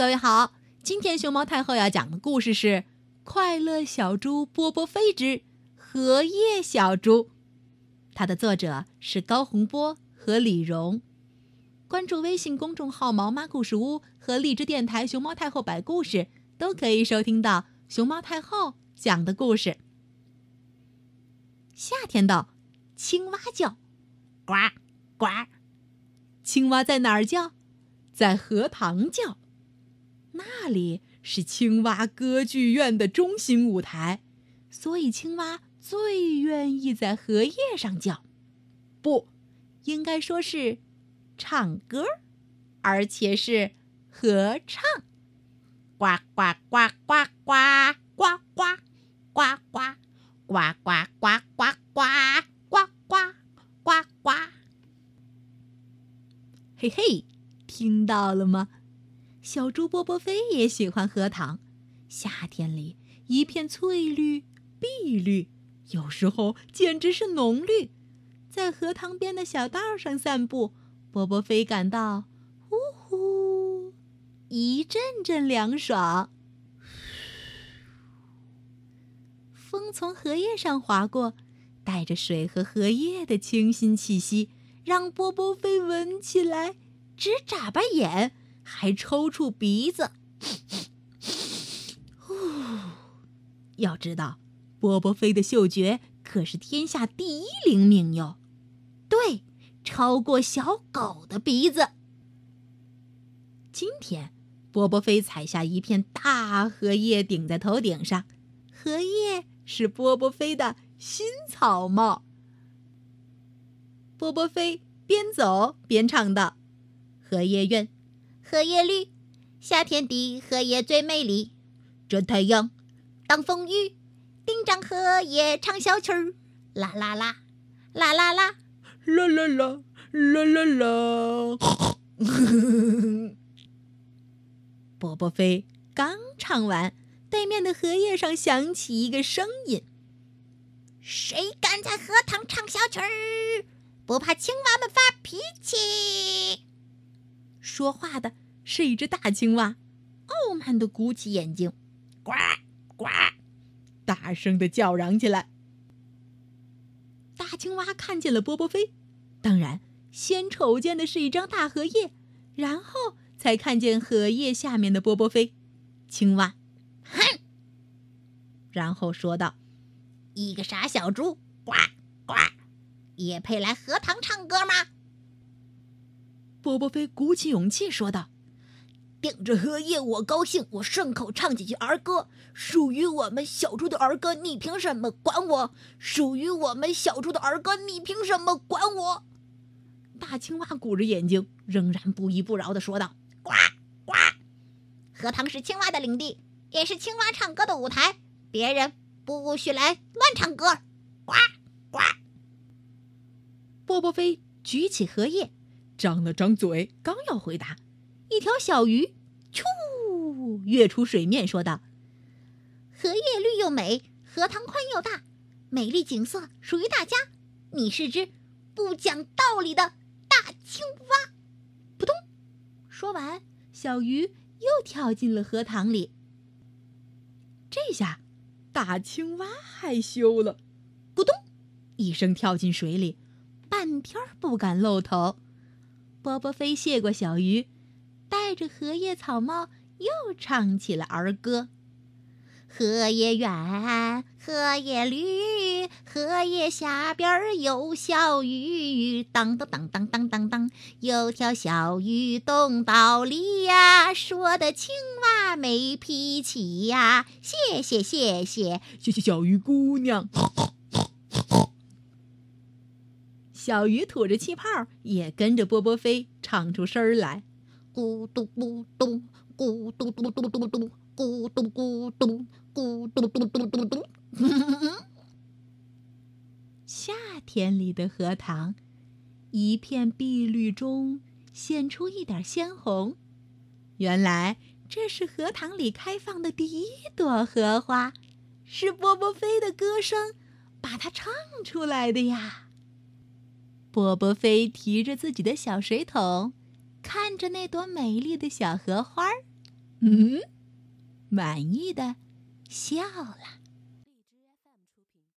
各位好，今天熊猫太后要讲的故事是《快乐小猪波波飞之荷叶小猪》，它的作者是高洪波和李荣。关注微信公众号“毛妈故事屋”和荔枝电台“熊猫太后摆故事”，都可以收听到熊猫太后讲的故事。夏天到，青蛙叫，呱呱。青蛙在哪儿叫？在荷塘叫。那里是青蛙歌剧院的中心舞台，所以青蛙最愿意在荷叶上叫。不，应该说是唱歌，而且是合唱。呱呱呱呱呱呱呱呱呱呱呱呱呱呱呱呱呱呱。嘿嘿，听到了吗？小猪波波飞也喜欢荷塘，夏天里一片翠绿、碧绿，有时候简直是浓绿。在荷塘边的小道上散步，波波飞感到呼呼，一阵阵凉爽。风从荷叶上划过，带着水和荷叶的清新气息，让波波飞闻起来直眨巴眼。还抽搐鼻子，呼！要知道，波波飞的嗅觉可是天下第一灵敏哟，对，超过小狗的鼻子。今天，波波飞采下一片大荷叶，顶在头顶上，荷叶是波波飞的新草帽。波波飞边走边唱道：“荷叶愿。”荷叶绿，夏天的荷叶最美丽。遮太阳，挡风雨，顶张荷叶唱小曲儿，啦啦啦，啦啦啦，啦啦啦，啦啦啦。波波飞刚唱完，对面的荷叶上响起一个声音：“谁敢在荷塘唱小曲儿？不怕青蛙们发脾气？”说话的是一只大青蛙，傲慢的鼓起眼睛，呱呱，大声的叫嚷起来。大青蛙看见了波波飞，当然先瞅见的是一张大荷叶，然后才看见荷叶下面的波波飞。青蛙，哼，然后说道：“一个傻小猪，呱呱，也配来荷塘唱歌吗？”波波飞鼓起勇气说道：“顶着荷叶我高兴，我顺口唱几句儿歌，属于我们小猪的儿歌，你凭什么管我？属于我们小猪的儿歌，你凭什么管我？”大青蛙鼓着眼睛，仍然不依不饶地说道：“呱呱，荷塘是青蛙的领地，也是青蛙唱歌的舞台，别人不许来乱唱歌。”呱呱，波波飞举起荷叶。张了张嘴，刚要回答，一条小鱼“啾”跃出水面，说道：“荷叶绿又美，荷塘宽又大，美丽景色属于大家。你是只不讲道理的大青蛙。”扑通，说完，小鱼又跳进了荷塘里。这下，大青蛙害羞了，咕咚一声跳进水里，半天不敢露头。波波飞谢过小鱼，戴着荷叶草帽，又唱起了儿歌：“荷叶圆，荷叶绿，荷叶下边有小鱼，当当当当当当当，有条小鱼懂道理呀，说的青蛙没脾气呀，谢谢谢谢谢谢小鱼姑娘。”小鱼吐着气泡，也跟着波波飞唱出声来：咕咚咕咚，咕咚咚咚咚咚，咕咚咕咚，咕咚咚咚咚咚。夏天里的荷塘，一片碧绿中现出一点鲜红。原来这是荷塘里开放的第一朵荷花，是波波飞的歌声把它唱出来的呀。波波飞提着自己的小水桶，看着那朵美丽的小荷花嗯满意的笑了。